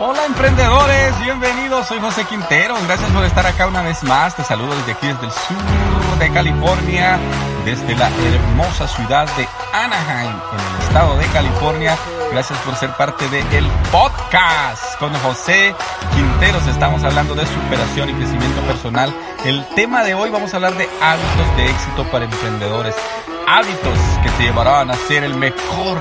Hola emprendedores, bienvenidos, soy José Quintero, gracias por estar acá una vez más, te saludo desde aquí, desde el sur de California, desde la hermosa ciudad de Anaheim, en el estado de California, gracias por ser parte del el podcast con José Quinteros, estamos hablando de superación y crecimiento personal, el tema de hoy vamos a hablar de hábitos de éxito para emprendedores hábitos que te llevarán a ser el mejor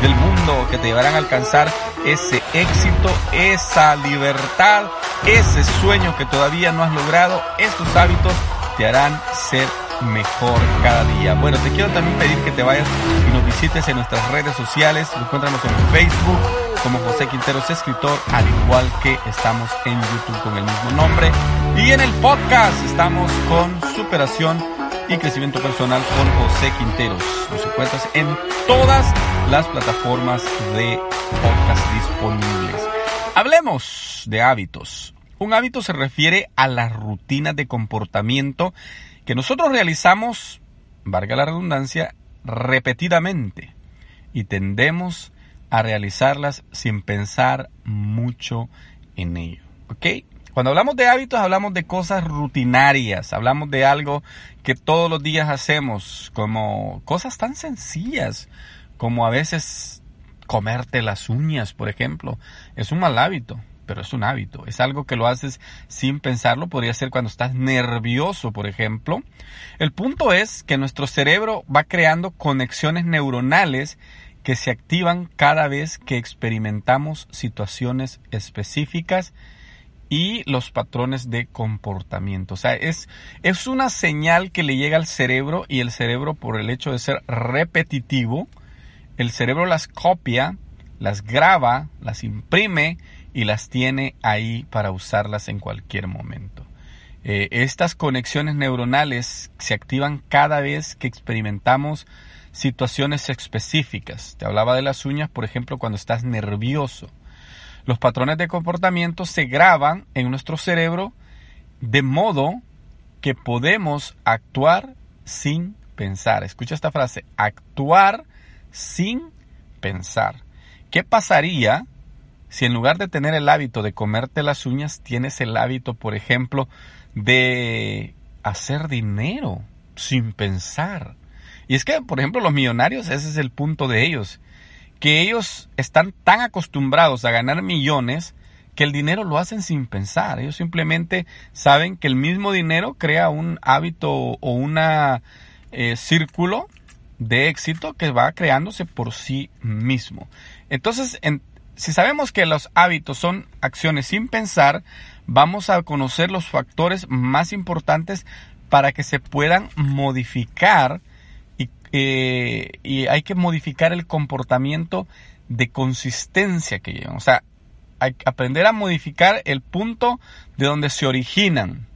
del mundo, que te llevarán a alcanzar ese éxito, esa libertad, ese sueño que todavía no has logrado. Estos hábitos te harán ser mejor cada día. Bueno, te quiero también pedir que te vayas y nos visites en nuestras redes sociales. Encuéntranos en Facebook como José Quinteros Escritor, al igual que estamos en YouTube con el mismo nombre. Y en el podcast estamos con Superación y crecimiento personal con José Quinteros. Nos encuentras en todas las plataformas de podcast disponibles. Hablemos de hábitos. Un hábito se refiere a las rutinas de comportamiento que nosotros realizamos, valga la redundancia, repetidamente y tendemos a realizarlas sin pensar mucho en ello. ¿Ok? Cuando hablamos de hábitos hablamos de cosas rutinarias, hablamos de algo que todos los días hacemos, como cosas tan sencillas como a veces comerte las uñas, por ejemplo. Es un mal hábito, pero es un hábito. Es algo que lo haces sin pensarlo. Podría ser cuando estás nervioso, por ejemplo. El punto es que nuestro cerebro va creando conexiones neuronales que se activan cada vez que experimentamos situaciones específicas y los patrones de comportamiento. O sea, es, es una señal que le llega al cerebro y el cerebro por el hecho de ser repetitivo, el cerebro las copia, las graba, las imprime y las tiene ahí para usarlas en cualquier momento. Eh, estas conexiones neuronales se activan cada vez que experimentamos situaciones específicas. Te hablaba de las uñas, por ejemplo, cuando estás nervioso. Los patrones de comportamiento se graban en nuestro cerebro de modo que podemos actuar sin pensar. Escucha esta frase, actuar sin pensar. ¿Qué pasaría si en lugar de tener el hábito de comerte las uñas, tienes el hábito, por ejemplo, de hacer dinero sin pensar? Y es que, por ejemplo, los millonarios, ese es el punto de ellos que ellos están tan acostumbrados a ganar millones que el dinero lo hacen sin pensar. Ellos simplemente saben que el mismo dinero crea un hábito o un eh, círculo de éxito que va creándose por sí mismo. Entonces, si sabemos que los hábitos son acciones sin pensar, vamos a conocer los factores más importantes para que se puedan modificar eh, y hay que modificar el comportamiento de consistencia que llevan. O sea, hay que aprender a modificar el punto de donde se originan.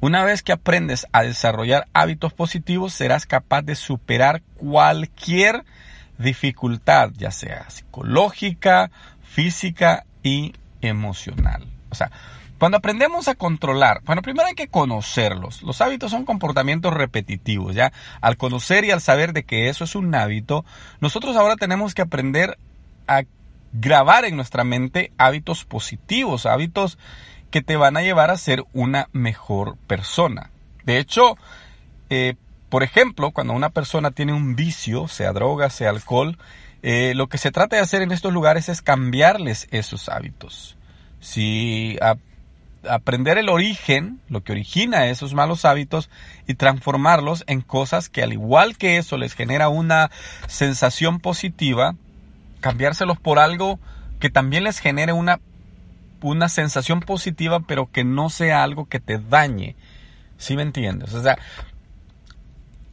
Una vez que aprendes a desarrollar hábitos positivos, serás capaz de superar cualquier dificultad, ya sea psicológica, física y emocional. O sea, cuando aprendemos a controlar, bueno, primero hay que conocerlos. Los hábitos son comportamientos repetitivos, ¿ya? Al conocer y al saber de que eso es un hábito, nosotros ahora tenemos que aprender a grabar en nuestra mente hábitos positivos, hábitos que te van a llevar a ser una mejor persona. De hecho, eh, por ejemplo, cuando una persona tiene un vicio, sea droga, sea alcohol, eh, lo que se trata de hacer en estos lugares es cambiarles esos hábitos. Si aprender el origen, lo que origina esos malos hábitos y transformarlos en cosas que al igual que eso les genera una sensación positiva, cambiárselos por algo que también les genere una, una sensación positiva, pero que no sea algo que te dañe. ¿Sí me entiendes? O sea,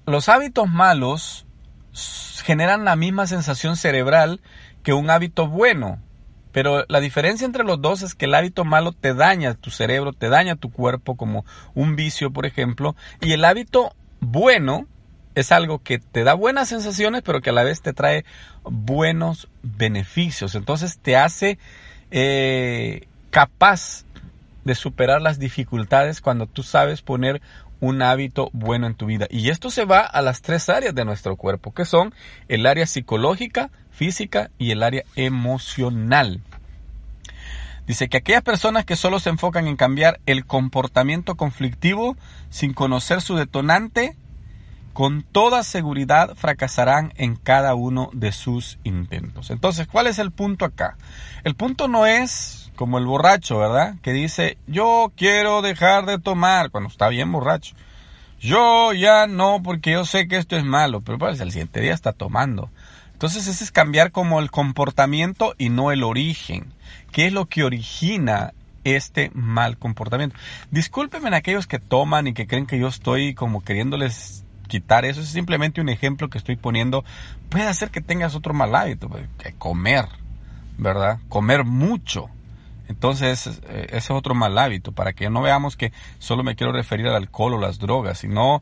los hábitos malos generan la misma sensación cerebral que un hábito bueno. Pero la diferencia entre los dos es que el hábito malo te daña tu cerebro, te daña tu cuerpo como un vicio, por ejemplo, y el hábito bueno es algo que te da buenas sensaciones, pero que a la vez te trae buenos beneficios. Entonces te hace eh, capaz de superar las dificultades cuando tú sabes poner un hábito bueno en tu vida. Y esto se va a las tres áreas de nuestro cuerpo, que son el área psicológica, física y el área emocional. Dice que aquellas personas que solo se enfocan en cambiar el comportamiento conflictivo sin conocer su detonante, con toda seguridad fracasarán en cada uno de sus intentos. Entonces, ¿cuál es el punto acá? El punto no es como el borracho, ¿verdad? Que dice, yo quiero dejar de tomar cuando está bien borracho. Yo ya no, porque yo sé que esto es malo, pero pues el siguiente día está tomando. Entonces ese es cambiar como el comportamiento y no el origen. ¿Qué es lo que origina este mal comportamiento? Discúlpenme a aquellos que toman y que creen que yo estoy como queriéndoles quitar eso. Es simplemente un ejemplo que estoy poniendo. Puede hacer que tengas otro mal hábito, pues, que comer, ¿verdad? Comer mucho. Entonces, eh, ese es otro mal hábito, para que no veamos que solo me quiero referir al alcohol o las drogas, sino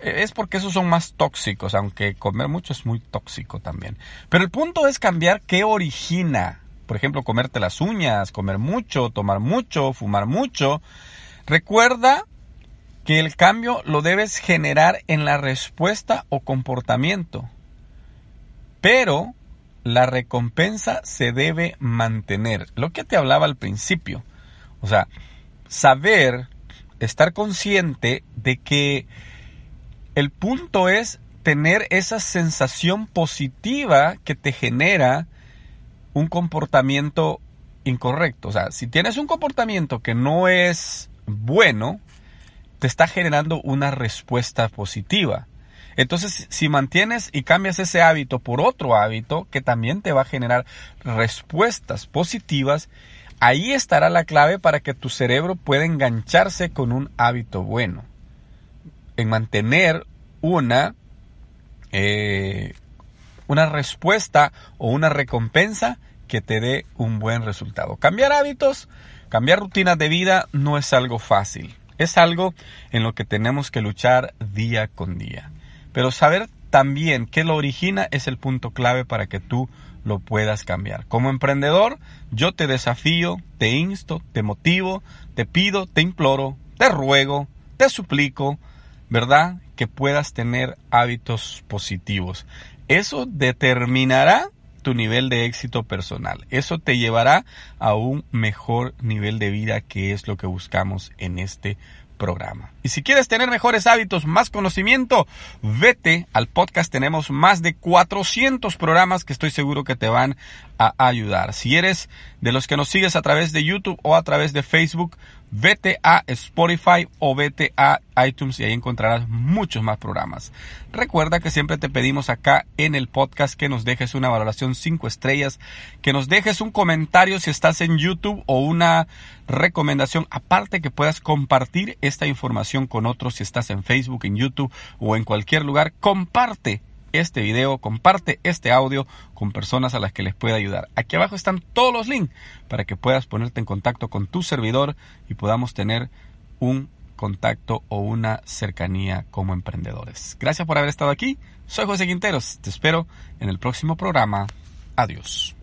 eh, es porque esos son más tóxicos, aunque comer mucho es muy tóxico también. Pero el punto es cambiar qué origina. Por ejemplo, comerte las uñas, comer mucho, tomar mucho, fumar mucho. Recuerda que el cambio lo debes generar en la respuesta o comportamiento. Pero la recompensa se debe mantener. Lo que te hablaba al principio. O sea, saber, estar consciente de que el punto es tener esa sensación positiva que te genera un comportamiento incorrecto. O sea, si tienes un comportamiento que no es bueno, te está generando una respuesta positiva. Entonces, si mantienes y cambias ese hábito por otro hábito que también te va a generar respuestas positivas, ahí estará la clave para que tu cerebro pueda engancharse con un hábito bueno. En mantener una, eh, una respuesta o una recompensa que te dé un buen resultado. Cambiar hábitos, cambiar rutinas de vida no es algo fácil. Es algo en lo que tenemos que luchar día con día. Pero saber también qué lo origina es el punto clave para que tú lo puedas cambiar. Como emprendedor, yo te desafío, te insto, te motivo, te pido, te imploro, te ruego, te suplico, ¿verdad? Que puedas tener hábitos positivos. Eso determinará tu nivel de éxito personal. Eso te llevará a un mejor nivel de vida que es lo que buscamos en este programa. Y si quieres tener mejores hábitos, más conocimiento, vete al podcast. Tenemos más de 400 programas que estoy seguro que te van a ayudar. Si eres de los que nos sigues a través de YouTube o a través de Facebook, vete a Spotify o vete a iTunes y ahí encontrarás muchos más programas. Recuerda que siempre te pedimos acá en el podcast que nos dejes una valoración 5 estrellas, que nos dejes un comentario si estás en YouTube o una recomendación aparte que puedas compartir esta información con otros si estás en Facebook, en YouTube o en cualquier lugar. Comparte este video, comparte este audio con personas a las que les pueda ayudar. Aquí abajo están todos los links para que puedas ponerte en contacto con tu servidor y podamos tener un contacto o una cercanía como emprendedores. Gracias por haber estado aquí. Soy José Quinteros. Te espero en el próximo programa. Adiós.